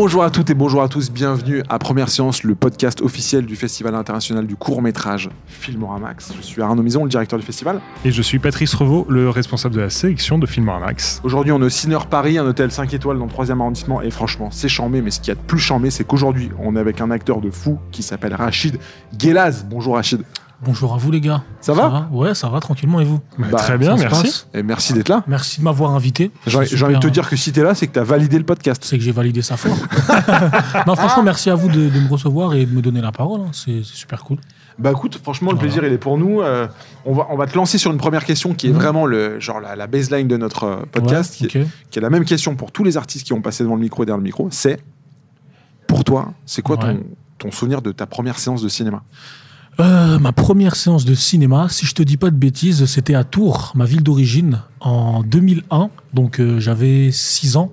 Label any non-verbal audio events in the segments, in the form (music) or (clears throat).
Bonjour à toutes et bonjour à tous, bienvenue à Première Séance, le podcast officiel du Festival international du court métrage Filmoramax. Je suis Arnaud Mison, le directeur du festival. Et je suis Patrice Revaux, le responsable de la sélection de Filmoramax. Aujourd'hui, on est au Ciner Paris, un hôtel 5 étoiles dans le 3 arrondissement, et franchement, c'est chambé, mais ce qu'il y a de plus chambé, c'est qu'aujourd'hui, on est avec un acteur de fou qui s'appelle Rachid Guelaz. Bonjour Rachid. Bonjour à vous les gars. Ça va Ouais, ça va tranquillement et vous Bah, Bah, très bien, merci. passe Et merci d'être là. Merci de m'avoir invité. J'ai envie de te dire que si t'es là, c'est que t'as validé le podcast. C'est que j'ai validé ça fort. (laughs) non, franchement, merci à vous de, de me recevoir et de me donner la parole. hein. C'est super cool. Bah écoute, franchement, le Voilà. plaisir, il est pour nous. Euh, on, va, on va te lancer sur une première question qui est Mhm. vraiment le, genre la, la baseline de notre euh, podcast, Ouais, qui, est, ok. qui est la même question pour tous les artistes qui ont passé devant le micro et derrière le micro. C'est, pour toi, c'est quoi Ouais. ton, ton souvenir de ta première séance de cinéma? Euh, ma première séance de cinéma, si je te dis pas de bêtises, c'était à Tours, ma ville d'origine, en 2001. Donc euh, j'avais 6 ans,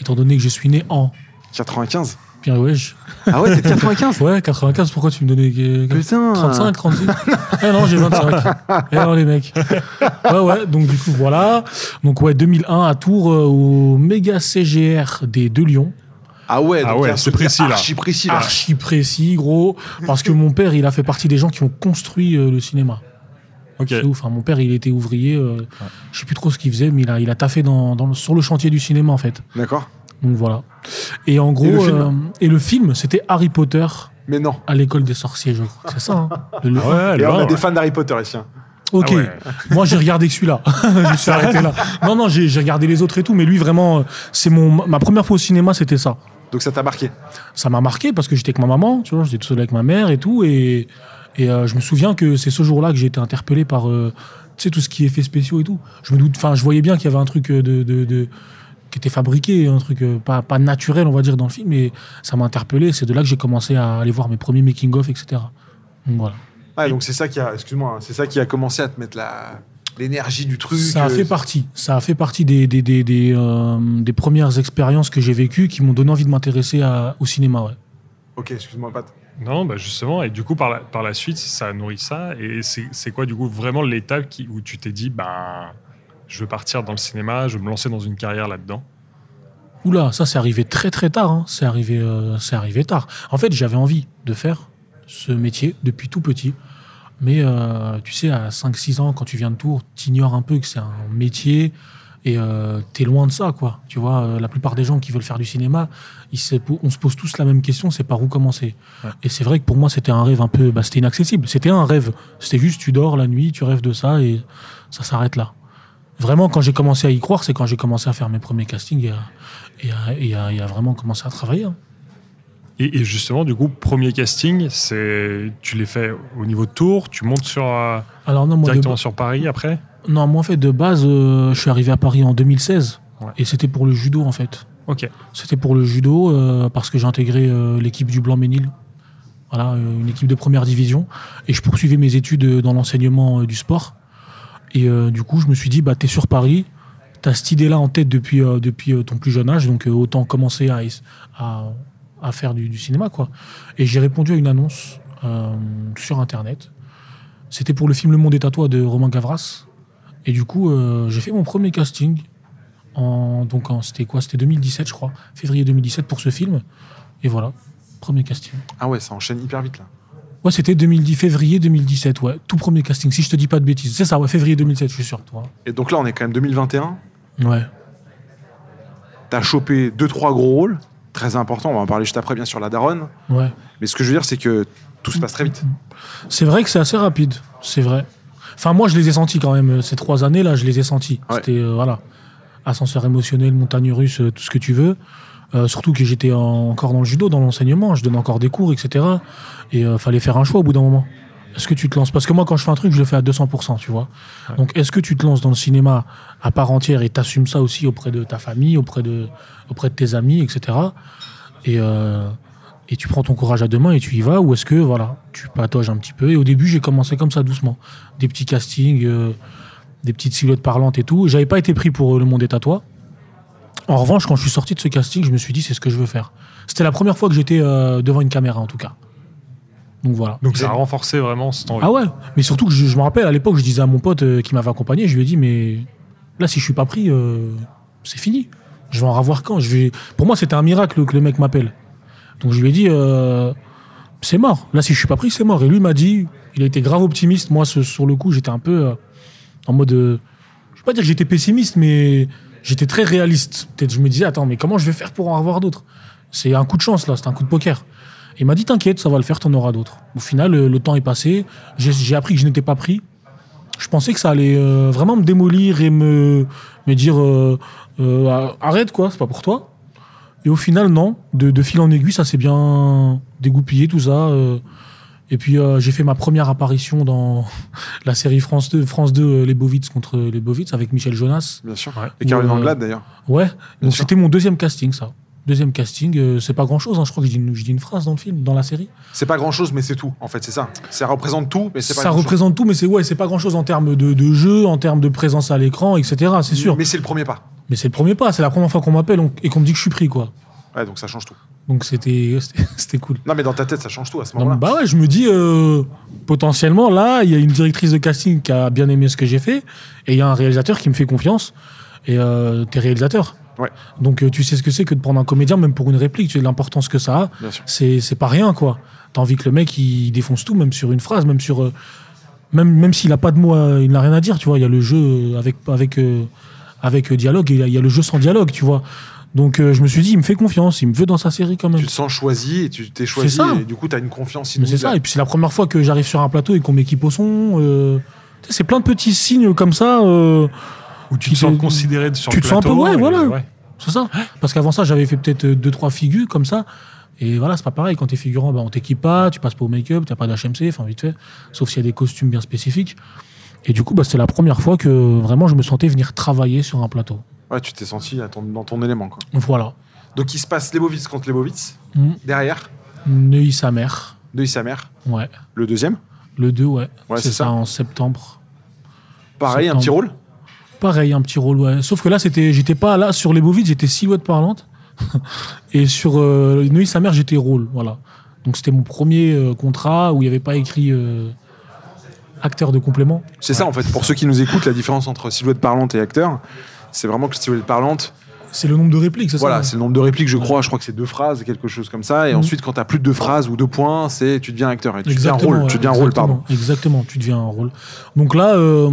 étant donné que je suis né en. 95 Bien ouais, je- Ah ouais, t'es de 95 (laughs) ouais 95, pourquoi tu me donnais euh, Putain 35, 36 Eh non, j'ai 25. (laughs) Eh non, les mecs. Ouais, ouais, donc du coup, voilà. Donc, ouais, 2001 à Tours, euh, au méga CGR des Deux Lions. Ah ouais, Ah ouais, c'est précis, là. Archi précis là. Archi précis, gros. Parce que mon père, il a fait partie des gens qui ont construit euh, le cinéma. Ok. C'est ouf. hein. Mon père, il était ouvrier. euh, Je sais plus trop ce qu'il faisait, mais il a, il a taffé dans, dans le- sur le chantier du cinéma, en fait. D'accord Donc, voilà. Et en gros, le film euh, et le film, c'était Harry Potter Mais non. à l'école des sorciers, je crois. C'est ça, hein Le- le- Ah ouais, Et le on a des ouais. fans d'Harry Potter ici. hein. Ok, Ah ouais. moi j'ai regardé que celui-là. (laughs) je me suis arrêté là. Non, non, j'ai j'ai regardé les autres et tout, mais lui vraiment, euh, c'est mon ma première fois au cinéma, c'était ça. Donc ça t'a marqué. Ça m'a marqué parce que j'étais avec ma maman, tu vois, j'étais tout seul avec ma mère et tout, et et euh, je me souviens que c'est ce jour-là que j'ai été interpellé par, euh, tu sais, tout ce qui est effets spéciaux et tout. Je me doute, enfin, je voyais bien qu'il y avait un truc euh, de, de, de- qui était fabriqué, un truc pas pas naturel, on va dire, dans le film, et ça m'a interpellé. C'est de là que j'ai commencé à aller voir mes premiers making of, etc. Donc voilà. Ouais, donc c'est ça qui a, excuse-moi, hein, c'est ça qui a commencé à te mettre la l'énergie du truc. Ça a euh, fait partie. Ça a fait partie des, des, des, des, euh, des premières expériences que j'ai vécues qui m'ont donné envie de m'intéresser au cinéma. Ouais. Ok, excuse-moi, Pat. Non, bah justement, et du coup, par la, par la suite, ça a nourri ça. Et c'est c'est quoi, du coup, vraiment l'étape où tu t'es dit, ben, je veux partir dans le cinéma, je veux me lancer dans une carrière là-dedans? Oula, ça c'est arrivé très très tard. hein. C'est arrivé, euh, c'est arrivé tard. En fait, j'avais envie de faire ce métier depuis tout petit. Mais euh, tu sais, à 5-6 ans, quand tu viens de Tours, t'ignores un peu que c'est un métier et euh, t'es loin de ça, quoi. Tu vois, euh, la plupart des gens qui veulent faire du cinéma, ils se po- on se pose tous la même question, c'est par où commencer? Ouais. Et c'est vrai que pour moi, c'était un rêve un peu, bah, c'était inaccessible. C'était un rêve. C'était juste, tu dors la nuit, tu rêves de ça et ça s'arrête là. Vraiment, quand j'ai commencé à y croire, c'est quand j'ai commencé à faire mes premiers castings et à, et à- et à- et à vraiment commencer à travailler. hein. Et, et justement, du coup, premier casting, c'est tu l'es fait au niveau de Tours, tu montes sur, euh, Alors non, moi, de, directement sur Paris après? Non, moi en fait de base, euh, je suis arrivé à Paris en 2016 Ouais. et c'était pour le judo en fait. Ok. C'était pour le judo euh, parce que j'ai intégré euh, l'équipe du Blanc-Ménil, voilà, une équipe de première division, et je poursuivais mes études dans l'enseignement du sport. Et du coup, je me suis dit, bah t'es sur Paris, t'as cette idée-là en tête depuis depuis ton plus jeune âge, donc autant commencer à à faire du, du cinéma quoi. Et j'ai répondu à une annonce euh, sur internet. C'était pour le film Le Monde est à toi de Romain Gavras. Et du coup, euh, j'ai fait mon premier casting. En, donc, en- c'était quoi? C'était 2017, je crois. Février 2017 pour ce film. Et voilà, premier casting. Ah ouais, ça enchaîne hyper vite là. Ouais, c'était 2010, février 2017, ouais. Tout premier casting, si je te dis pas de bêtises. C'est ça, ouais, février 2007, je suis sûr. Toi. Et donc là, on est quand même 2021. Ouais. T'as chopé deux trois gros rôles, très importants. On va en parler juste après, bien sûr, la daronne. Ouais. Mais ce que je veux dire, c'est que tout se passe très vite. C'est vrai que c'est assez rapide, c'est vrai. Enfin, moi, je les ai sentis quand même. euh, Ces trois années-là, je les ai sentis. Ouais. C'était, euh, voilà, ascenseur émotionnel, montagne russe, euh, tout ce que tu veux. Euh, surtout que j'étais en- encore dans le judo, dans l'enseignement. Je donnais encore des cours, etc. Et euh, fallait faire un choix au bout d'un moment. Est-ce que tu te lances? Parce que moi, quand je fais un truc, je le fais à 200%, tu vois. Ouais. Donc, est-ce que tu te lances dans le cinéma à part entière et t'assumes ça aussi auprès de ta famille, auprès de, auprès de tes amis, etc. Et, euh, et tu prends ton courage à deux mains et tu y vas Ou est-ce que, voilà, tu patauges un petit peu? Et au début, j'ai commencé comme ça, doucement. Des petits castings, euh, des petites silhouettes parlantes et tout. J'avais pas été pris pour euh, Le Monde est à toi. En revanche, quand je suis sorti de ce casting, je me suis dit, c'est ce que je veux faire. C'était la première fois que j'étais euh, devant une caméra, en tout cas. Donc voilà. Donc ça a renforcé vraiment cette envie. Ah ouais, mais surtout que je, je me rappelle à l'époque, je disais à mon pote euh, qui m'avait accompagné, je lui ai dit, mais là, si je suis pas pris, euh, c'est fini. Je vais en revoir quand? Je vais... Pour moi, c'était un miracle que le mec m'appelle. Donc je lui ai dit, euh, c'est mort. Là, si je suis pas pris, c'est mort. Et lui m'a dit, il a été grave optimiste. Moi, ce- sur le coup, j'étais un peu en mode. je vais pas dire que j'étais pessimiste, mais j'étais très réaliste. Peut-être je me disais, attends, mais comment je vais faire pour en avoir d'autres? C'est un coup de chance, là, c'est un coup de poker. Il m'a dit, t'inquiète, ça va le faire, t'en auras d'autres. Au final, le, le temps est passé. J'ai appris que je n'étais pas pris. Je pensais que ça allait euh, vraiment me démolir et me, me dire, euh, euh, arrête, quoi, c'est pas pour toi. Et au final, non. De, de fil en aiguille, ça s'est bien dégoupillé, tout ça. euh. Et puis, euh, j'ai fait ma première apparition dans (laughs) la série France 2, France 2 euh, Les Bovitz contre les Bovitz avec Michel Jonas. Bien sûr. Ouais. Et Caroline euh, Anglade d'ailleurs. Ouais. C'était mon deuxième casting, ça. Deuxième casting, euh, c'est pas grand chose, je crois que je dis, une, je dis une phrase dans le film, dans la série. C'est pas grand chose, mais c'est tout. En fait, c'est ça. Ça représente tout, mais c'est pas Ça représente tout, mais c'est ouais, c'est pas grand chose en termes de, de jeu, en termes de présence à l'écran, etc. C'est sûr. Mais c'est le premier pas. Mais c'est le premier pas, c'est la première fois qu'on m'appelle et qu'on me dit que je suis pris, quoi. Ouais, donc ça change tout. Donc c'était (laughs) cool. Non, mais dans ta tête, ça change tout à ce moment-là. bah ouais, je me dis, euh, potentiellement, là, il y a une directrice de casting qui a bien aimé ce que j'ai fait, et il y a un réalisateur qui me fait confiance, et euh, t'es réalisateur. Ouais. Donc euh, tu sais ce que c'est que de prendre un comédien, même pour une réplique, tu sais l'importance que ça a. C'est c'est pas rien, quoi. T'as envie que le mec, il défonce tout, même sur une phrase, même sur... euh, même même s'il a pas de mots, à- il n'a rien à dire, tu vois. Il y a le jeu avec, avec, euh, avec euh, dialogue, et il y a- il y a le jeu sans dialogue, tu vois. Donc euh, je me suis dit, il me fait confiance, il me veut dans sa série quand même. Tu te sens choisi et tu t'es choisi ça. et du coup, tu as une confiance c'est ça, et puis c'est la première fois que j'arrive sur un plateau et qu'on m'équipe au son. euh, c'est plein de petits signes comme ça. Où tu te sens considéré sur tu le te sens un peu- plateau. ouais, voilà. c'est ça. Parce qu'avant ça, j'avais fait peut-être euh, deux, trois figures comme ça. Et voilà, c'est pas pareil. Quand t'es figurant, bah, on t'équipe pas, tu passes pas au make-up, t'as pas d'HMC, enfin vite fait. Sauf s'il y a des costumes bien spécifiques. Et du coup, bah, c'était la première fois que vraiment je me sentais venir travailler sur un plateau. Ouais, tu t'es senti ton- dans ton élément. Quoi. Voilà. Donc, il se passe Lebovitz contre Lebovitz. Mmh. Derrière, Neuilly sa mère. Neuilly sa mère. Ouais. Le deuxième. Le 2, ouais. Ouais, c'est c'est ça, ça. en septembre. Pareil, un petit rôle. Pareil, un petit rôle, ouais. Sauf que là, c'était, j'étais pas là sur les Bovides, j'étais silhouette parlante. (laughs) Et sur euh, Neuilly sa mère, j'étais rôle, voilà. Donc c'était mon premier euh, contrat où il n'y avait pas écrit euh, acteur de complément. C'est ça, en fait. Pour ceux qui nous écoutent, la différence entre silhouette parlante et acteur, c'est vraiment que silhouette parlante, C'est le nombre de répliques, c'est voilà, ça c'est le nombre de répliques, je crois. Je crois que c'est deux phrases, quelque chose comme ça. Et Mhm. ensuite, quand tu as plus de deux phrases ou deux points, c'est tu deviens acteur. Et tu deviens Exactement, rôle. ouais, tu deviens rôle, pardon. exactement, Exactement, tu deviens un rôle. Donc là, euh,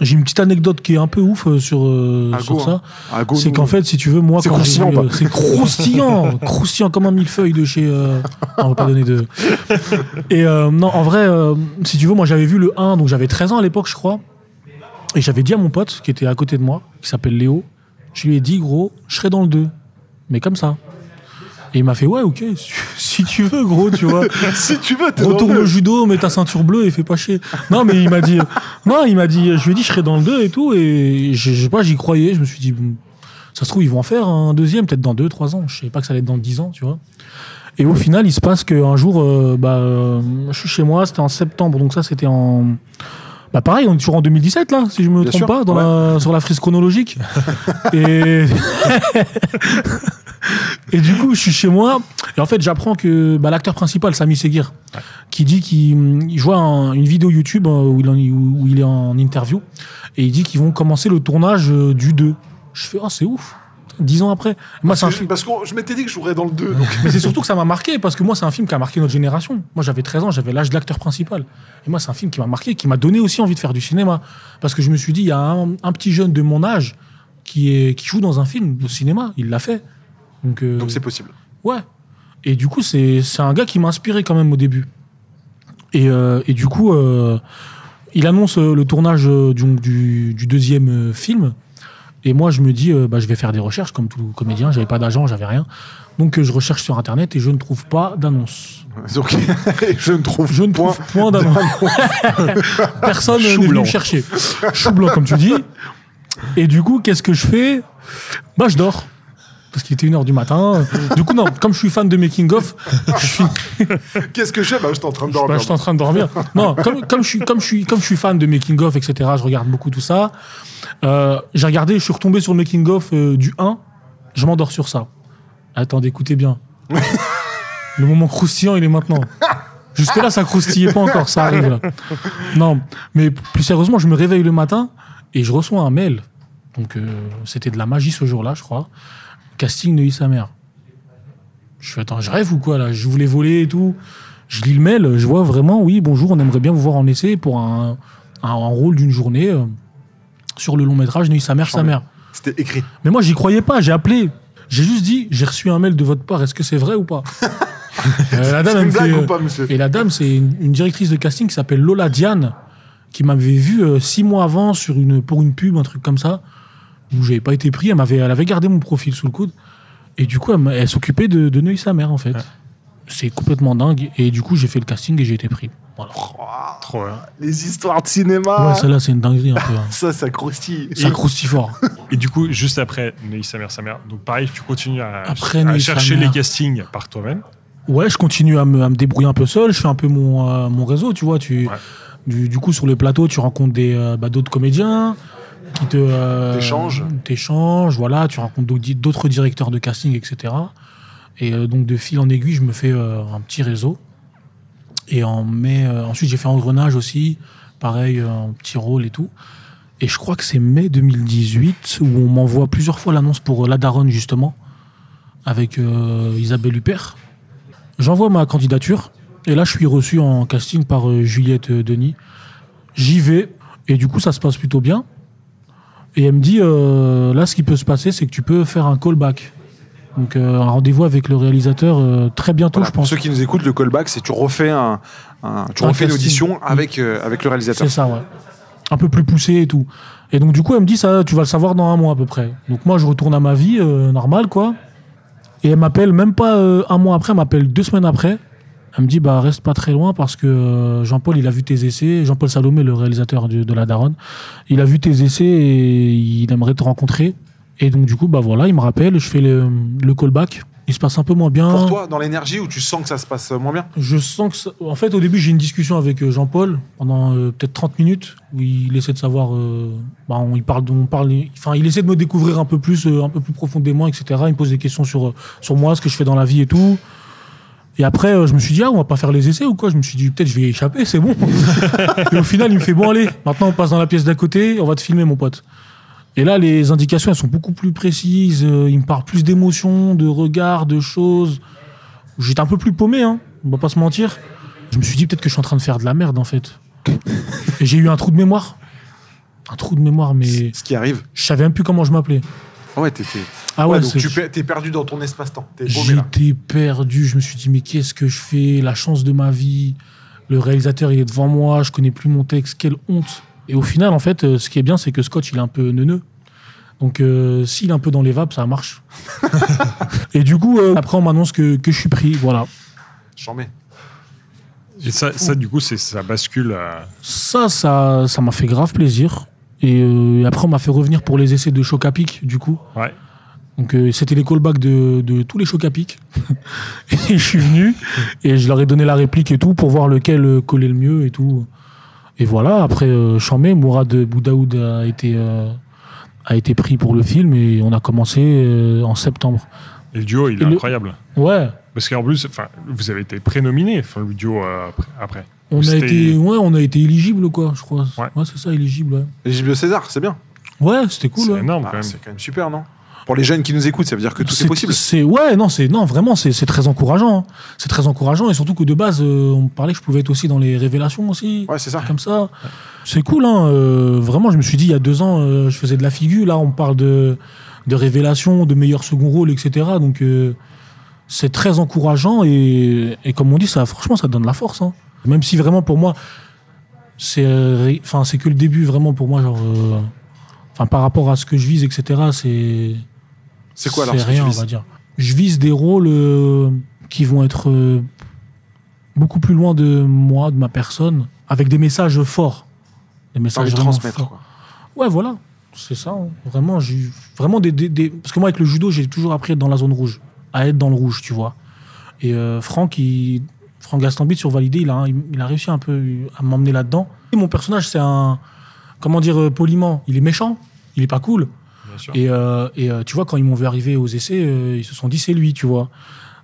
j'ai une petite anecdote qui est un peu ouf euh, sur, euh, sur go, ça. Go, C'est qu'en fait, si tu veux, moi, C'est croustillant, euh, c'est croustillant, (laughs) croustillant comme un millefeuille de chez. euh, non, on va pas donner de. Et non, en vrai, si tu veux, moi, j'avais vu le 1, donc j'avais 13 ans à l'époque, je crois. Et j'avais dit à mon pote qui était à côté de moi, qui s'appelle Léo, je lui ai dit, gros, je serai dans le 2. Mais comme ça. Et il m'a fait, ouais, ok, (laughs) si- tu veux, gros, tu vois. (laughs) si tu veux, t'es Retourne le au judo, mets ta ceinture bleue et fais pas chier. Non, mais il m'a dit, (laughs) non, il m'a dit, je lui ai dit, je serai dans le 2 et tout, et je, je sais pas, j'y croyais, je me suis dit, ça se trouve, ils vont en faire un deuxième, peut-être dans 2, 3 ans. Je savais pas que ça allait être dans 10 ans, tu vois. Et au final, il se passe qu'un jour, euh, bah, euh, je suis chez moi, c'était en septembre, donc ça, c'était en. Bah pareil, on est toujours en 2017 là, si je me Bien trompe sûr, pas, dans la, sur la frise chronologique. et... (laughs) et du coup, je suis chez moi, et en fait, j'apprends que bah, l'acteur principal, Sami Seguir, qui dit qu'il il voit un- une vidéo YouTube euh, où il, en- où il est en interview, et il dit qu'ils vont commencer le tournage euh, du 2. Je fais, oh, c'est ouf, dix ans après. Moi, un Parce que, film. parce que je m'étais dit que je jouerais dans le 2. Donc... Mais c'est surtout que ça m'a marqué parce que moi, c'est un film qui a marqué notre génération. Moi, j'avais 13 ans, j'avais l'âge de l'acteur principal. Et moi, c'est un film qui m'a marqué, qui m'a donné aussi envie de faire du cinéma. Parce que je me suis dit, il y a un, un petit jeune de mon âge qui, est, qui joue dans un film au cinéma. Il l'a fait. Donc, euh, donc c'est possible. ouais. Et du coup, c'est un gars qui m'a inspiré quand même au début. Et, euh, et du coup, euh, il annonce le tournage du, du, du deuxième film. Et moi, je me dis, bah, je vais faire des recherches comme tout comédien. J'avais pas d'agent, j'avais rien. Donc, je recherche sur Internet et je ne trouve pas d'annonce. (laughs) Donc, (laughs) je ne trouve Je ne point. trouve point d'annonce. (laughs) Personne n'est venu me chercher. Chou blanc, comme tu dis. Et du coup, qu'est-ce que je fais? Bah, je dors. Parce qu'il était 1h du matin. Du coup, non, comme je suis fan de Making of, je suis, (laughs) Qu'est-ce que je fais bah, J'étais en train de bah, dormir. je suis en train de dormir. Non, comme, comme, je suis, comme, je suis, comme je suis fan de Making of, etc., je regarde beaucoup tout ça. Euh, J'ai regardé, je suis retombé sur le Making of euh, du 1. Je m'endors sur ça. Attendez, écoutez bien. le moment croustillant, il est maintenant. Jusque-là, ça croustillait pas encore, ça arrive là. Non, mais plus sérieusement, je me réveille le matin et je reçois un mail. Donc euh, c'était de la magie ce jour-là, je crois. Casting Neuilly sa mère. Je fais attends, je rêve ou quoi là? Je voulais voler et tout. Je lis le mail, je vois vraiment, oui, bonjour, on aimerait bien vous voir en essai pour un, un, un rôle d'une journée euh, sur le long métrage Neuilly sa mère, sa mère. C'était écrit. Mais moi, j'y croyais pas, j'ai appelé. J'ai juste dit, j'ai reçu un mail de votre part, est-ce que c'est vrai ou pas? (laughs) Euh, La dame, une fait, euh, ou pas, monsieur? et la dame, c'est une, une directrice de casting qui s'appelle Lola Diane, qui m'avait vu euh, six mois avant sur une, pour une pub, un truc comme ça, où j'avais pas été pris. Elle, m'avait, elle avait gardé mon profil sous le coude. Et du coup, elle, s'occupait de, de Neuilly sa mère, en fait. Ouais. C'est complètement dingue. Et du coup, j'ai fait le casting et j'ai été pris. Voilà. Trop bien. Les histoires de cinéma. Ouais, celle-là, c'est une dinguerie un peu. hein. (laughs) ça, ça croustille. Ça croustille fort. (laughs) Et du coup, juste après Neuilly sa mère, sa mère, donc pareil, tu continues à, Après chercher mère. les castings par toi-même. Ouais, je continue à me, à me débrouiller un peu seul. Je fais un peu mon, euh, mon réseau, tu vois. Tu, Ouais. du, du coup, sur le plateau, tu rencontres des, euh, bah, d'autres comédiens qui te. euh, voilà. Tu rencontres d'autres di- d'autres directeurs de casting, etc. Et euh, donc, de fil en aiguille, je me fais euh, un petit réseau. Et en mai, euh, ensuite, j'ai fait Engrenage aussi. Pareil, un petit rôle et tout. Et je crois que c'est mai 2018 où on m'envoie plusieurs fois l'annonce pour La Daronne, justement, avec Isabelle Huppert. J'envoie ma candidature et là je suis reçu en casting par Juliette Denis. J'y vais et du coup ça se passe plutôt bien. Et elle me dit euh, là ce qui peut se passer c'est que tu peux faire un callback. Donc euh, un rendez-vous avec le réalisateur euh, très bientôt Voilà, je pour pense. ceux qui nous écoutent, le callback, c'est tu refais un, un- tu Un refais une audition avec euh, avec le réalisateur. C'est ça ouais. Un peu plus poussé et tout. Et donc du coup elle me dit ça tu vas le savoir dans un mois à peu près. Donc moi je retourne à ma vie normale quoi. Et elle m'appelle même pas un mois après, elle m'appelle deux semaines après. Elle me dit bah reste pas très loin parce que euh, Jean-Paul il a vu tes essais, Jean-Paul Salomé le réalisateur de, de la Daronne, il a vu tes essais et il aimerait te rencontrer. Et donc du coup bah voilà il me rappelle, je fais le, le callback, il se passe un peu moins bien. Pour toi, dans l'énergie où tu sens que ça se passe moins bien? Je sens que. ça- En fait, au début, j'ai une discussion avec euh, Jean-Paul pendant euh, peut-être 30 minutes où il essaie de savoir. euh, bah, on, il parle, de- on parle, enfin, il essaie de me découvrir un peu plus, euh, un peu plus profondément, etc. Il me pose des questions sur, sur moi, ce que je fais dans la vie et tout. Et après, euh, je me suis dit, ah, on va pas faire les essais ou quoi? Je me suis dit, peut-être je vais y échapper, c'est bon. (laughs) et au final, il me fait, bon, allez, maintenant on passe dans la pièce d'à côté, on va te filmer, mon pote. Et là, les indications, elles sont beaucoup plus précises. euh, il me parle plus d'émotions, de regards, de choses. J'étais un peu plus paumé, hein, on va pas se mentir. Je me suis dit peut-être que je suis en train de faire de la merde, en fait. Et j'ai eu un trou de mémoire. Un trou de mémoire, mais Ce qui arrive. je savais même plus comment je m'appelais. Ah ouais, t'es- Ah ouais, ouais, donc tu pe- t'es perdu dans ton espace-temps. J'étais perdu. Je me suis dit, mais qu'est-ce que je fais? La chance de ma vie. Le réalisateur, il est devant moi. Je connais plus mon texte. Quelle honte. Et au final, en fait, euh, ce qui est bien, c'est que Scott, il est un peu neuneux. Donc, euh, s'il est un peu dans les vapes, ça marche. (laughs) et du coup, euh, après, on m'annonce que, que je suis pris. Voilà. J'en mets. Et ça, ça du coup, c'est ça bascule. à- Ça, ça ça m'a fait grave plaisir. Et euh, après, on m'a fait revenir pour les essais de choc à pic, du coup. Ouais. Donc, euh, c'était les callbacks de, de tous les chocs à pic. (laughs) et je suis venu et je leur ai donné la réplique et tout pour voir lequel collait le mieux et tout. Et voilà, après, euh, Chambé, Mourad Boudaoud a été, euh, a été pris pour le film et on a commencé euh, en septembre. Et le duo, il est Et le- incroyable. Ouais, Parce qu'en plus, enfin, vous avez été prénominé, enfin, le duo euh, après- après. on a, été, ouais, on a été éligible, quoi, je crois. Ouais. c'est ça, éligible, ouais. Giblio César, c'est bien. Ouais, c'était cool, C'est ouais. énorme Ah, quand même. c'est quand même super, non? Pour les jeunes qui nous écoutent, ça veut dire que tout est, possible. C'est ouais, non, c'est non, vraiment, c'est c'est très encourageant. hein. C'est très encourageant et surtout que de base, euh, on parlait que je pouvais être aussi dans les révélations aussi, Ouais, c'est ça. comme ça. C'est cool, hein. euh, vraiment, je me suis dit il y a deux ans, euh, je faisais de la figure. Là, on parle de de révélations, de meilleurs second rôles, etc. Donc euh, c'est très encourageant et, et comme on dit, ça, franchement, ça donne la force. hein. Même si vraiment pour moi, c'est enfin c'est que le début vraiment pour moi, genre, euh, enfin par rapport à ce que je vise, etc. C'est C'est quoi alors c'est ce que tu rien, on va dire. Je vise des rôles euh, qui vont être euh, beaucoup plus loin de moi, de ma personne, avec des messages forts. Des messages vraiment transmettre. forts. quoi. Ouais, voilà. C'est ça. hein. Vraiment, j'ai vraiment des, des- des- Parce que moi, avec le judo, j'ai toujours appris à être dans la zone rouge, à être dans le rouge, tu vois. Et euh, Franck, il... Franck Gastambit sur Validé, il a, il a réussi un peu à m'emmener là-dedans. Et mon personnage, c'est un. Comment dire, poliment Il est méchant, il est pas cool. Et, euh, et, euh, tu vois, quand ils m'ont vu arriver aux essais, euh, ils se sont dit c'est lui, tu vois.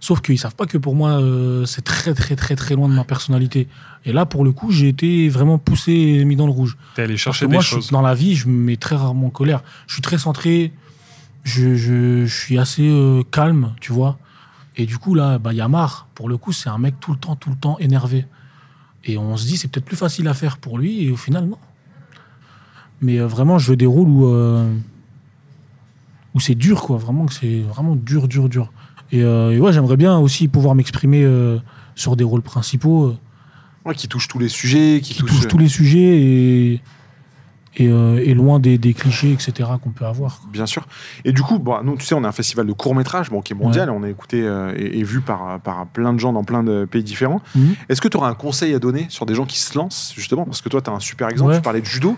Sauf qu'ils savent pas que pour moi, euh, c'est très, très, très, très loin de ma personnalité. Et là, pour le coup, j'ai été vraiment poussé et mis dans le rouge. T'es allé chercher des moi, je choses. dans la vie, je me mets très rarement en colère. Je suis très centré. Je, je, je suis assez euh, calme, tu vois. Et du coup, là, bah, Yamar, pour le coup, c'est un mec tout le temps, tout le temps énervé. Et on se dit, c'est peut-être plus facile à faire pour lui. Et au final, non. Mais euh, vraiment, je veux des rôles où, où c'est dur, quoi. Vraiment, c'est vraiment dur, dur, dur. Et, euh, et ouais, j'aimerais bien aussi pouvoir m'exprimer euh, sur des rôles principaux. euh, Ouais, qui touche tous les sujets, qui, qui touche. touche tous les sujets et, et, euh, et loin des, des clichés, etc., qu'on peut avoir. quoi. Bien sûr. Et du coup, bon, nous, tu sais, on a un festival de court métrage, bon, qui est mondial, on est écouté euh, et, vu par, par plein de gens dans plein de pays différents. Mhm. Est-ce que tu auras un conseil à donner sur des gens qui se lancent, justement? Parce que toi, tu as un super exemple, Ouais. tu parlais de judo.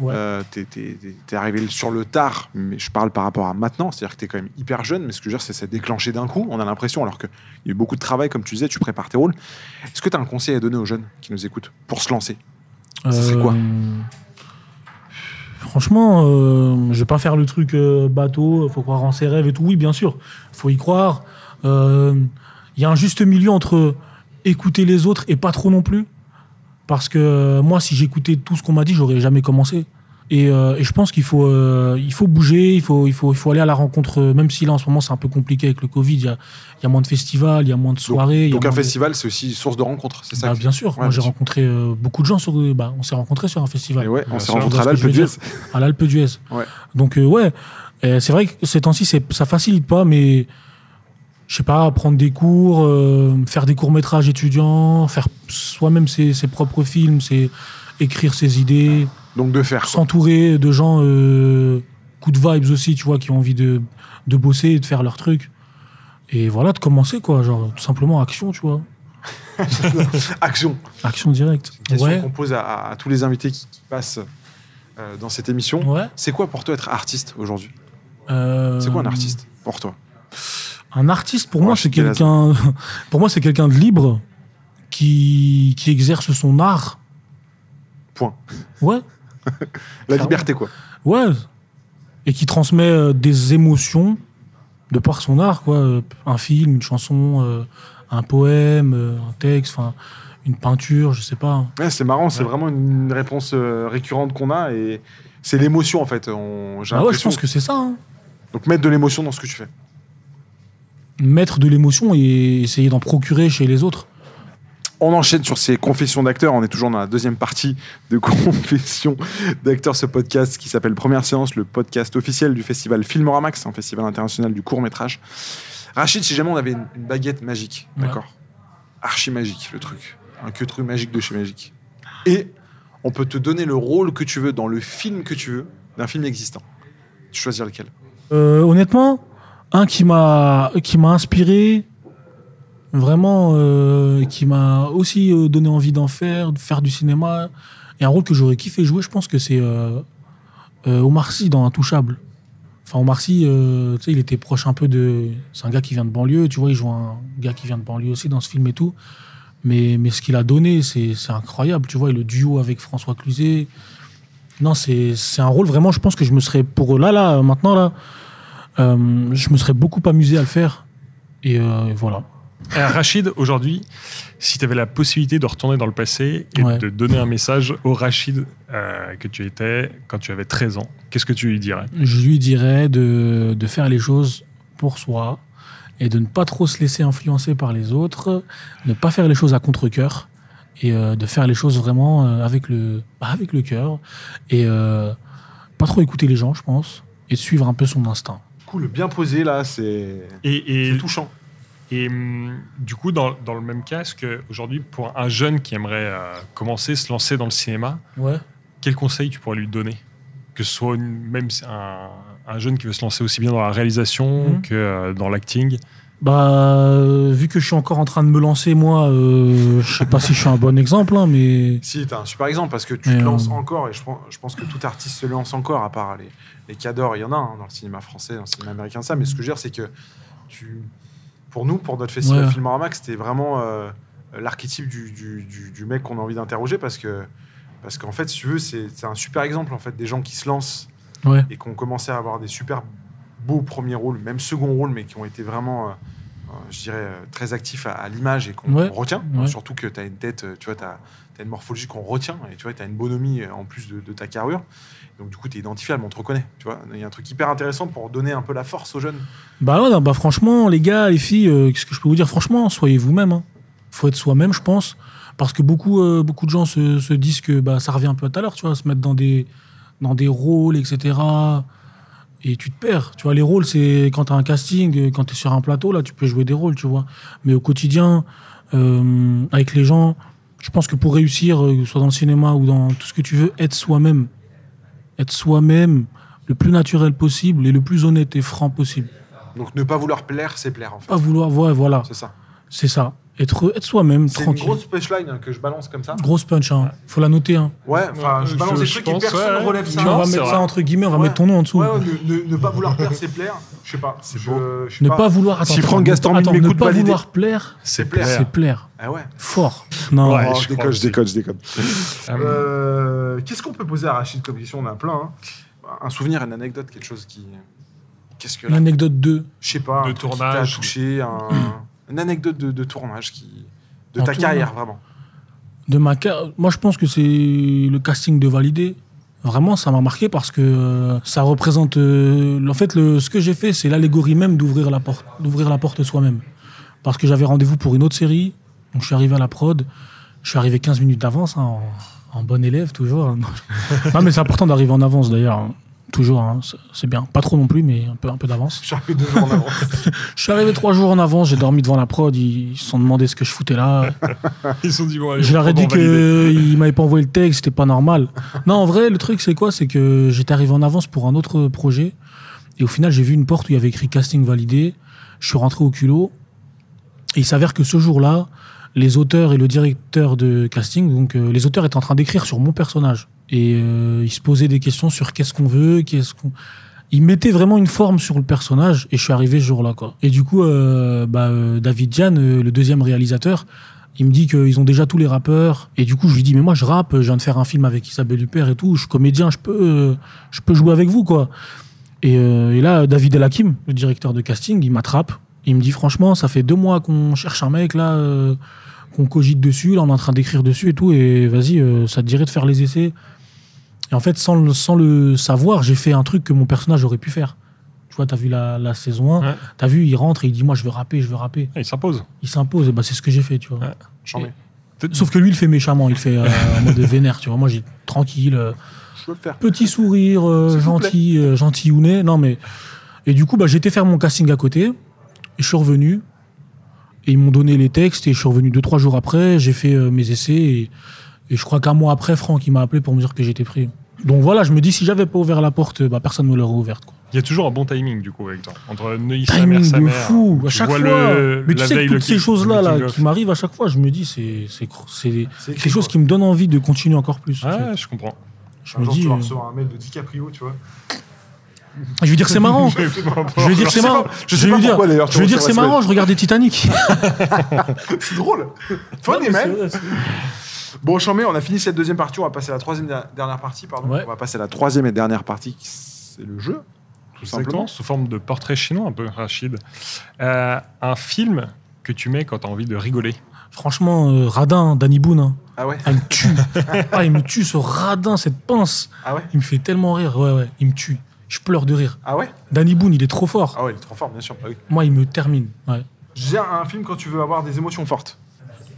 Ouais. Euh, t'es, t'es- t'es- t'es arrivé sur le tard, mais je parle par rapport à maintenant, c'est-à-dire que t'es quand même hyper jeune, mais ce que je veux dire, c'est que ça déclenché d'un coup, on a l'impression, alors qu'il y a eu beaucoup de travail, comme tu disais, tu prépares tes rôles. Est-ce que tu as un conseil à donner aux jeunes qui nous écoutent pour se lancer? Ça serait quoi? Euh, Franchement, euh, je vais pas faire le truc euh, bateau, faut croire en ses rêves et tout. Oui, bien sûr, faut y croire. Euh, Il y a un juste milieu entre écouter les autres et pas trop non plus. Parce que euh, moi, si j'écoutais tout ce qu'on m'a dit, j'aurais jamais commencé. Et, euh, et je pense qu'il faut, euh, il faut bouger, il faut, il, faut, il faut aller à la rencontre, euh, même si là en ce moment c'est un peu compliqué avec le Covid, il y a, il y a moins de festivals, il y a moins de soirées. il y a Donc un de- festival, c'est aussi source de rencontres, c'est ça Bah, bien sûr, Ouais, moi j'ai bien sûr. rencontré euh, beaucoup de gens sur. Bah, on s'est rencontrés sur un festival Et ouais, on s'est rencontrés à l'Alpe d'Huez. à l'Alpe d'Huez. Ouais. Donc, euh, ouais, c'est vrai que ces temps-ci, ça facilite pas, mais je sais pas, prendre des cours, euh, faire des courts-métrages étudiants, faire soi-même ses, ses propres films, c'est écrire ses idées, Donc de faire. s'entourer de gens, euh, coup de vibes aussi, tu vois, qui ont envie de, de bosser et de faire leur truc. Et voilà, de commencer, quoi, genre, tout simplement action, tu vois. (laughs) Action. Action directe. Question Ouais. qu'on pose à, à- à tous les invités qui, qui passent euh, dans cette émission. Ouais. C'est quoi pour toi être artiste aujourd'hui? Euh, C'est quoi un artiste pour toi? Un artiste, pour Ouais, moi, c'est quelqu'un. (laughs) Pour moi, c'est quelqu'un de libre qui, qui exerce son art. Point. Ouais, (laughs) La liberté, quoi. ouais. Et qui transmet euh, des émotions de par son art, quoi. Euh, Un film, une chanson, euh, un poème, un texte, enfin, une peinture, je sais pas. Ouais, c'est marrant, c'est Ouais. vraiment une réponse récurrente qu'on a et c'est l'émotion en fait. On, Ah ouais, je pense que c'est ça. hein. Donc mettre de l'émotion dans ce que tu fais. Mettre de l'émotion et essayer d'en procurer chez les autres. On enchaîne sur ces confessions d'acteurs. On est toujours dans la deuxième partie de (laughs) confessions d'acteurs, ce podcast qui s'appelle Première Séance, le podcast officiel du festival Filmoramax, un festival international du court métrage. Rachid, si jamais on avait une, une baguette magique, Ouais. d'accord Archi magique, le truc. Un que truc magique de chez Magique. Et on peut te donner le rôle que tu veux dans le film que tu veux, d'un film existant. Tu choisir lequel? Euh, honnêtement, un qui m'a qui m'a inspiré, vraiment, euh, qui m'a aussi euh, donné envie d'en faire, de faire du cinéma, et un rôle que j'aurais kiffé jouer, je pense que c'est euh, euh, Omar Sy dans Intouchable. Enfin, Omar Sy, tu sais, il était proche un peu de. C'est un gars qui vient de banlieue, tu vois, il joue un gars qui vient de banlieue aussi dans ce film et tout. Mais, mais ce qu'il a donné, c'est incroyable, tu vois, et le duo avec François Cluzet. Non, c'est un rôle vraiment, je pense que je me serais. Pour là, là, maintenant, là, je me serais beaucoup amusé à le faire. Et euh, voilà. Et Rachid, aujourd'hui, si tu avais la possibilité de retourner dans le passé et Ouais. de donner un message au Rachid euh, que tu étais quand tu avais 13 ans, qu'est-ce que tu lui dirais? Je lui dirais de, de faire les choses pour soi et de ne pas trop se laisser influencer par les autres, ne pas faire les choses à contre-coeur et euh, de faire les choses vraiment euh, avec le, bah, avec le cœur et euh, pas trop écouter les gens, je pense, et de suivre un peu son instinct. Cool, bien posé là, c'est Et, touchant. et, hum, du coup, dans, dans le même cas, est-ce qu'aujourd'hui, pour un jeune qui aimerait euh, commencer, se lancer dans le cinéma, Ouais. quel conseil tu pourrais lui donner? Que ce soit une- même un, un jeune qui veut se lancer aussi bien dans la réalisation Mhm. que euh, dans l'acting? Bah, euh, vu que je suis encore en train de me lancer, moi, euh, je sais pas si je suis un bon exemple, hein, mais Si, t'as un super exemple parce que tu Mais, te lances euh, encore et je pense, je pense que tout artiste se lance encore, à part les, les cadors, il y en a hein, dans le cinéma français, dans le cinéma américain, ça. Mais ce que je veux dire, c'est que tu, pour nous, pour notre festival Ouais. Filmoramax, c'était vraiment euh, l'archétype du, du, du- du mec qu'on a envie d'interroger parce que, parce qu'en fait, si tu veux, c'est c'est un super exemple en fait des gens qui se lancent ouais. et qui ont commencé à avoir des super beaux premiers rôles, même second rôles, mais qui ont été vraiment euh, je dirais, euh, très actif à, à l'image et qu'on Ouais, retient. ouais. Surtout que tu as une tête, euh, tu vois, tu as, une morphologie qu'on retient et tu vois, tu as une bonhomie euh, en plus de, de ta carrure. Donc, du coup, tu es identifiable, on te reconnaît. Tu vois, il y a un truc hyper intéressant pour donner un peu la force aux jeunes. Bah ouais, non, bah franchement, les gars, les filles, euh, qu'est-ce que je peux vous dire? Franchement, soyez vous-même. Hein. Faut être soi-même, je pense. Parce que beaucoup, euh, beaucoup de gens se, se disent que bah, ça revient un peu à tout à l'heure, tu vois, se mettre dans des, dans des rôles, etc. Et tu te perds. Tu vois, les rôles, c'est quand tu as un casting, euh, quand tu es sur un plateau, là, tu peux jouer des rôles, tu vois. Mais au quotidien, euh, avec les gens, je pense que pour réussir, euh, que ce soit dans le cinéma ou dans tout ce que tu veux, être soi-même. Être soi-même le plus naturel possible et le plus honnête et franc possible. Donc, ne pas vouloir plaire, c'est plaire, en fait. Pas vouloir, ouais, voilà, C'est ça. c'est ça. Être, être soi-même, C'est une tranquille. grosse punchline hein, que je balance comme ça. Grosse punch, hein. faut la noter. Hein. Ouais, enfin, je balance je- des je trucs pense, et personne ouais, ne relève ça. On va mettre vrai. ça entre guillemets, on va Ouais. mettre ton nom en dessous. Ouais, ouais, ne, ne- ne pas vouloir plaire, c'est plaire. Je sais pas. C'est beau. je Ne pas, vouloir. attends, Si Franck Gaston attends, ne pas valider. vouloir plaire, C'est plaire. plaire. c'est plaire. Ah ouais. Fort. Non, Ouais. Oh, je déconne, je déconne, je déconne. Euh, Euh, Qu'est-ce qu'on peut poser à Rachid comme question? On a plein. hein. Un souvenir, une anecdote, quelque chose qui. Qu'est-ce que. une anecdote 2. Je sais pas. De tournage. touché, un- (clears throat) une anecdote de, de tournage qui. De ta carrière, vraiment. De ma car- Moi, je pense que c'est le casting de Validé. Vraiment, ça m'a marqué parce que euh, ça représente. euh, en fait, le, ce que j'ai fait, c'est l'allégorie même d'ouvrir la porte, d'ouvrir la porte soi-même. Parce que j'avais rendez-vous pour une autre série. Donc, je suis arrivé à la prod. Je suis arrivé 15 minutes d'avance, hein, en, en bon élève, toujours. hein. (laughs) non, mais c'est important d'arriver en avance, d'ailleurs. Toujours, hein, c'est- bien. Pas trop non plus, mais un peu, un peu d'avance. Je suis arrivé deux jours en avance. (laughs) Je suis arrivé trois jours en avance, j'ai dormi devant la prod. Ils se sont demandé ce que je foutais là. (laughs) Ils se sont dit, bon, allez, Je leur ai dit qu'ils m'avaient pas envoyé le texte, c'était pas normal. Non, en vrai, le truc, c'est quoi? C'est que j'étais arrivé en avance pour un autre projet. Et au final, j'ai vu une porte où il y avait écrit casting validé. Je suis rentré au culot. Et il s'avère que ce jour-là, les auteurs et le directeur de casting, donc euh, les auteurs étaient en train d'écrire sur mon personnage. Et euh, ils se posaient des questions sur qu'est-ce qu'on veut, qu'est-ce qu'on. Ils mettaient vraiment une forme sur le personnage et je suis arrivé ce jour-là. Quoi. Et du coup, euh, bah, euh, David Diane, euh, le deuxième réalisateur, il me dit qu'ils ont déjà tous les rappeurs. Et du coup, je lui dis, mais moi, je rappe, je viens de faire un film avec Isabelle Huppert et tout, je suis comédien, je peux, euh, je peux jouer avec vous, quoi. Et, et là, David El Hakim, le directeur de casting, il m'attrape. Il me dit, franchement, ça fait deux mois qu'on cherche un mec, là, qu'on cogite dessus, là, on est en train d'écrire dessus et tout, et vas-y, euh, ça te dirait de faire les essais. Et en fait, sans le, sans le savoir, j'ai fait un truc que mon personnage aurait pu faire. Tu vois, t'as vu la, la saison 1, Ouais. t'as vu, il rentre et il dit, moi, je veux rapper, je veux rapper. Ah, Il s'impose. Il s'impose, et bah, c'est ce que j'ai fait, tu vois. Ouais. Sauf que lui, il le fait méchamment, il fait euh, en mode (laughs) vénère, tu vois. Moi, j'ai tranquille, euh, Je peux le faire. petit sourire, euh, gentil, euh, gentillounet. Non, mais. Et du coup, bah, j'ai été faire mon casting à côté, et je suis revenu, et ils m'ont donné les textes, et je suis revenu deux, trois jours après, j'ai fait euh, mes essais, et, et je crois qu'un mois après, Franck, il m'a appelé pour me dire que j'étais pris. Donc voilà, je me dis, si j'avais pas ouvert la porte, bah, personne ne me l'aurait ouverte. Quoi. Il y a toujours un bon timing, du coup, avec toi. Entre Neuilly, sa mère, Timing sa de mère. fou, à chaque fois. le- mais tu sais toutes ces choses-là là, qui m'arrivent à chaque fois, je me dis, c'est c'est c'est quelque chose qui me donne envie de continuer encore plus. en fait. Ouais, je comprends. Je Un me jour, dis, tu vas euh, recevoir un mail de DiCaprio, tu vois. Je vais dire c'est marrant. (laughs) Je vais dire c'est marrant. je lui dire, pourquoi, d'ailleurs, tu je vais dire c'est ce marrant. Je regardais Titanic. (laughs) C'est drôle. Fun Non, mais email. c'est vrai, c'est- Bon, Chambé, on a fini cette deuxième partie. On va passer à la troisième der- dernière partie. Pardon. Ouais. On va passer à la troisième et dernière partie. qui- C'est le jeu, tout Exactement, simplement. sous forme de portrait chinois, un peu, Rachid. Euh, un film que tu mets quand tu as envie de rigoler. Franchement, euh, radin, Danny Boone. hein. Ah ouais Ah, il me tue. (laughs) ah, il me tue ce radin, cette pince. Ah ouais Il me fait tellement rire. Ouais, ouais, il me tue. Je pleure de rire. Ah ouais Danny Boone, il est trop fort. Ah ouais, il est trop fort, bien sûr. Ah oui. Moi, il me termine. Ouais. J'ai un film quand tu veux avoir des émotions fortes.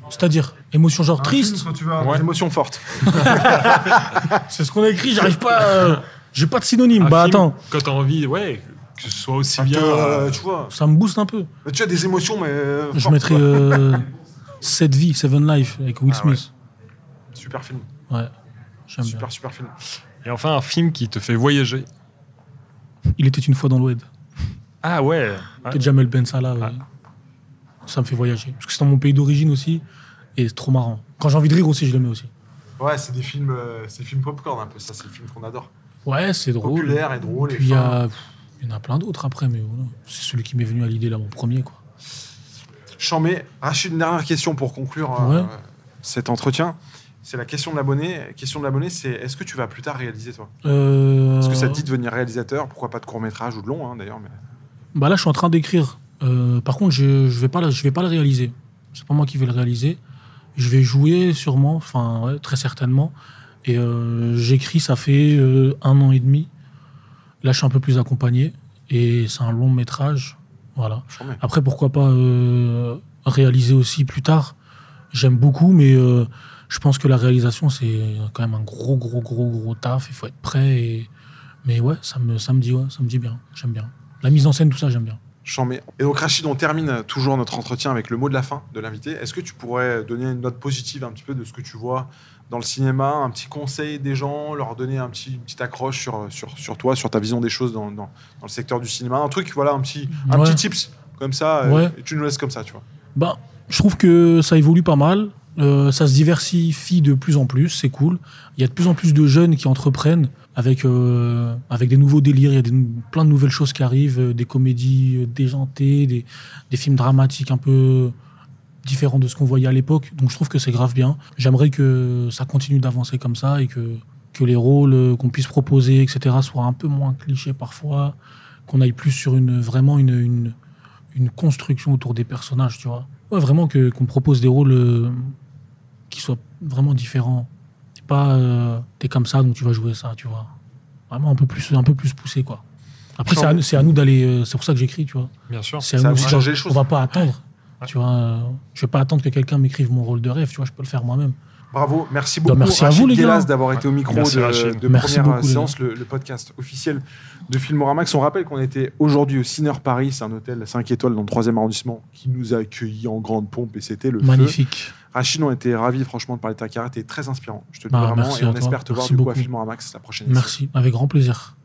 C'est-à-dire, émotion genre Un triste. film quand tu veux avoir Ouais. des émotions fortes. (laughs) C'est ce qu'on a écrit, j'arrive pas. euh, J'ai pas de synonyme. Un bah film, attends, Quand tu as envie, ouais, que ce soit aussi te- bien. euh, euh, tu vois, ça me booste un peu. tu as des émotions, mais. euh, Je fortes, mettrais euh, 7 vies, Seven Life avec Will Ah ouais. Smith. Super film. Ouais, j'aime bien. Super, super film. Et enfin, un film qui te fait voyager. Il était une fois dans l'Oued. Ah ouais. ouais. Que Jamel Ben Salah, ouais. Ah. ça me fait voyager. Parce que c'est dans mon pays d'origine aussi, et c'est trop marrant. Quand j'ai envie de rire aussi, je le mets aussi. Ouais, c'est des films, euh, c'est des films popcorn un peu. Ça, c'est le film qu'on adore. Ouais, c'est drôle. Populaire et drôle. et Puis il y, fin. a... y en a plein d'autres après, mais voilà. C'est celui qui m'est venu à l'idée là, mon premier, quoi. Chambé, Rachid, une dernière question pour conclure euh, cet entretien. C'est la question de l'abonné. Question de l'abonné, c'est est-ce que tu vas plus tard réaliser toi? Euh... Est-ce que ça te dit de devenir réalisateur Pourquoi pas de court métrage ou de long hein, d'ailleurs mais... Bah là, je suis en train d'écrire Euh, par contre, je ne vais, pas le- je vais pas le réaliser. C'est pas moi qui vais le réaliser. Je vais jouer sûrement, enfin, ouais, très certainement. Et euh, j'écris, ça fait euh, un an et demi. Là, je suis un peu plus accompagné. Et c'est un long métrage. Voilà. Je. Après, pourquoi pas réaliser aussi plus tard? J'aime beaucoup, mais je pense que la réalisation, c'est quand même un gros, gros, gros, gros taf. Il faut être prêt. Et... Mais ouais, ça me, ça me dit, ouais, ça me dit bien. J'aime bien. La mise en scène, tout ça, j'aime bien. Et donc, Rachid, on termine toujours notre entretien avec le mot de la fin de l'invité. Est-ce que tu pourrais donner une note positive un petit peu de ce que tu vois dans le cinéma, un petit conseil des gens, leur donner un petit, une petite accroche sur, sur, sur toi, sur ta vision des choses dans, dans, dans le secteur du cinéma? Un truc, voilà, un petit, un Ouais. petit tips comme ça, euh, Ouais. et tu nous laisses comme ça, tu vois. Bah, je trouve que ça évolue pas mal. Euh, ça se diversifie de plus en plus, c'est cool. Il y a de plus en plus de jeunes qui entreprennent avec, euh, avec des nouveaux délires. Il y a plein de nouvelles choses qui arrivent, euh, des comédies déjantées, des, des films dramatiques un peu différents de ce qu'on voyait à l'époque. Donc je trouve que c'est grave bien. J'aimerais que ça continue d'avancer comme ça et que, que les rôles qu'on puisse proposer, etc., soient un peu moins clichés parfois, qu'on aille plus sur une, vraiment une, une, construction autour des personnages, tu vois. Ouais, vraiment que qu'on propose des rôles qui soient vraiment différents. C'est pas euh, t'es comme ça donc tu vas jouer ça, tu vois. Vraiment un peu plus un peu plus poussé quoi. Après c'est à, c'est à nous d'aller euh, c'est pour ça que j'écris, tu vois. Bien sûr. C'est à Ça nous aussi. changer les choses. On va pas attendre. Ouais. Tu vois, euh, je vais pas attendre que quelqu'un m'écrive mon rôle de rêve, tu vois, je peux le faire moi-même. Bravo, merci beaucoup. Bah, merci à Rachid vous, les gars. D'avoir été au micro Merci, de, de Merci première beaucoup, séance, le, le podcast officiel de Filmoramax. On rappelle qu'on était aujourd'hui au Ciner Paris, c'est un hôtel 5 étoiles dans le 3e arrondissement qui nous a accueillis en grande pompe et c'était le feu. Rachid, on était ravis franchement de parler de ta carrière, t'es très inspirant. Je te le dis Bah, vraiment et on espère te voir du coup à beaucoup. Filmoramax la prochaine. Merci, avec grand plaisir.